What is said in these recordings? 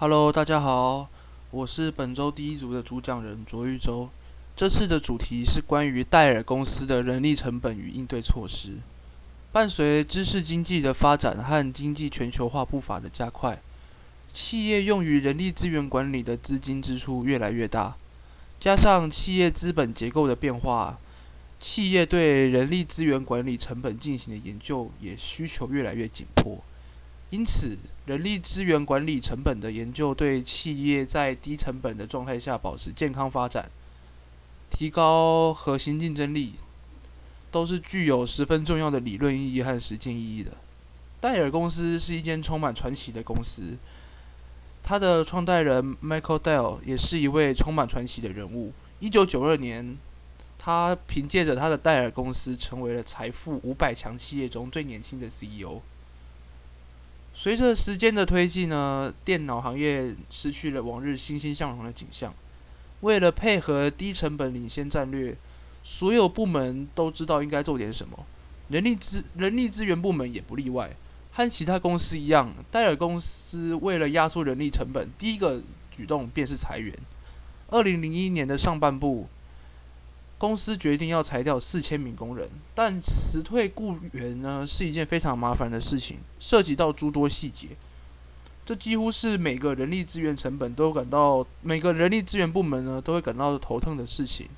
Hello，大家好，我是本周第一组的主讲人卓玉洲。这次的主题是关于戴尔公司的人力成本与应对措施。伴随知识经济的发展和经济全球化步伐的加快，企业用于人力资源管理的资金支出越来越大，加上企业资本结构的变化，企业对人力资源管理成本进行的研究也需求越来越紧迫。因此，人力资源管理成本的研究对企业在低成本的状态下保持健康发展、提高核心竞争力，都是具有十分重要的理论意义和实践意义的。戴尔公司是一间充满传奇的公司，它的创办人 Michael Dell 也是一位充满传奇的人物。一九九二年，他凭借着他的戴尔公司，成为了财富五百强企业中最年轻的 CEO。随着时间的推进呢，电脑行业失去了往日欣欣向荣的景象。为了配合低成本领先战略，所有部门都知道应该做点什么，人力资人力资源部门也不例外。和其他公司一样，戴尔公司为了压缩人力成本，第一个举动便是裁员。二零零一年的上半部。公司决定要裁掉四千名工人，但辞退雇员呢是一件非常麻烦的事情，涉及到诸多细节。这几乎是每个人力资源成本都感到每个人力资源部门呢都会感到头疼的事情。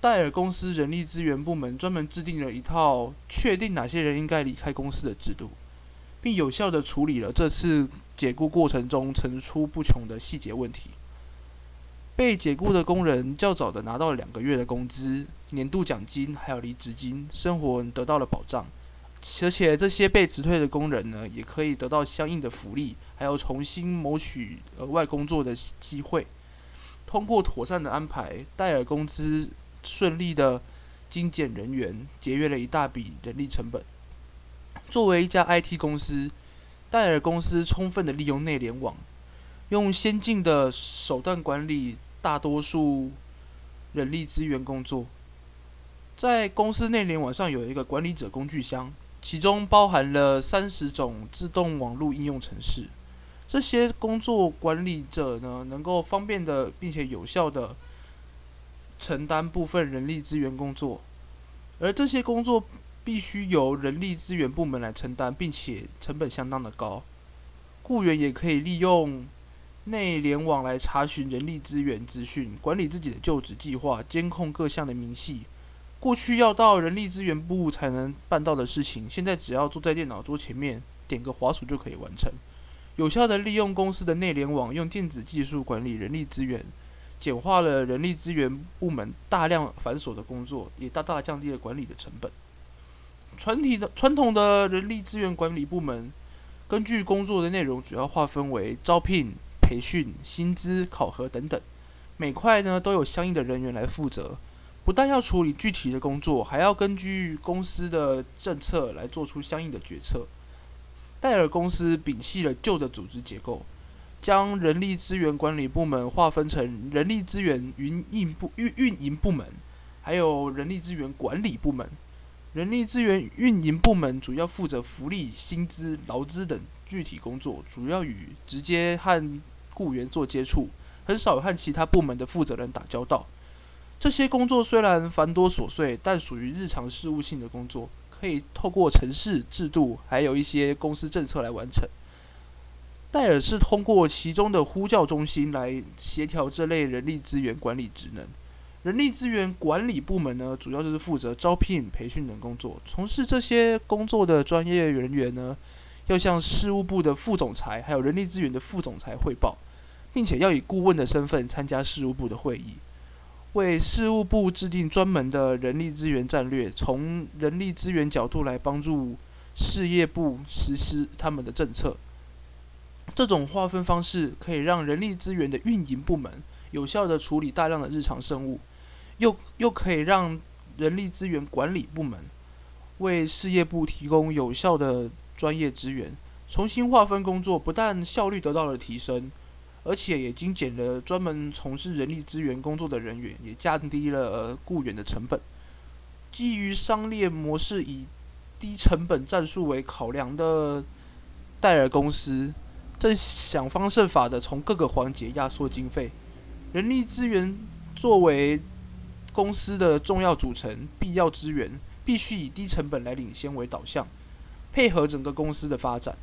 戴尔公司人力资源部门专门制定了一套确定哪些人应该离开公司的制度，并有效的处理了这次解雇过程中层出不穷的细节问题。被解雇的工人较早的拿到了两个月的工资、年度奖金，还有离职金，生活得到了保障。而且这些被辞退的工人呢，也可以得到相应的福利，还有重新谋取额外工作的机会。通过妥善的安排，戴尔公司顺利的精简人员，节约了一大笔人力成本。作为一家 IT 公司，戴尔公司充分的利用内联网，用先进的手段管理。大多数人力资源工作，在公司内联网上有一个管理者工具箱，其中包含了三十种自动网络应用程式。这些工作管理者呢，能够方便的并且有效的承担部分人力资源工作，而这些工作必须由人力资源部门来承担，并且成本相当的高。雇员也可以利用。内联网来查询人力资源资讯，管理自己的就职计划，监控各项的明细。过去要到人力资源部才能办到的事情，现在只要坐在电脑桌前面，点个滑鼠就可以完成。有效的利用公司的内联网，用电子技术管理人力资源，简化了人力资源部门大量繁琐的工作，也大大降低了管理的成本。传体的传统的人力资源管理部门，根据工作的内容，主要划分为招聘。培训、薪资、考核等等，每块呢都有相应的人员来负责。不但要处理具体的工作，还要根据公司的政策来做出相应的决策。戴尔公司摒弃了旧的组织结构，将人力资源管理部门划分成人力资源运营部、运运营部门，还有人力资源管理部门。人力资源运营部门主要负责福利、薪资、劳资等具体工作，主要与直接和雇员做接触，很少和其他部门的负责人打交道。这些工作虽然繁多琐碎，但属于日常事务性的工作，可以透过城市制度，还有一些公司政策来完成。戴尔是通过其中的呼叫中心来协调这类人力资源管理职能。人力资源管理部门呢，主要就是负责招聘、培训等工作。从事这些工作的专业人员呢，要向事务部的副总裁，还有人力资源的副总裁汇报。并且要以顾问的身份参加事务部的会议，为事务部制定专门的人力资源战略，从人力资源角度来帮助事业部实施他们的政策。这种划分方式可以让人力资源的运营部门有效的处理大量的日常事务，又又可以让人力资源管理部门为事业部提供有效的专业资源。重新划分工作，不但效率得到了提升。而且也精简了专门从事人力资源工作的人员，也降低了雇员的成本。基于商业模式以低成本战术为考量的戴尔公司，正想方设法的从各个环节压缩经费。人力资源作为公司的重要组成、必要资源，必须以低成本来领先为导向，配合整个公司的发展。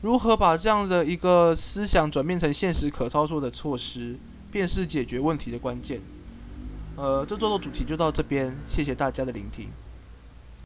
如何把这样的一个思想转变成现实可操作的措施，便是解决问题的关键。呃，这周的主题就到这边，谢谢大家的聆听。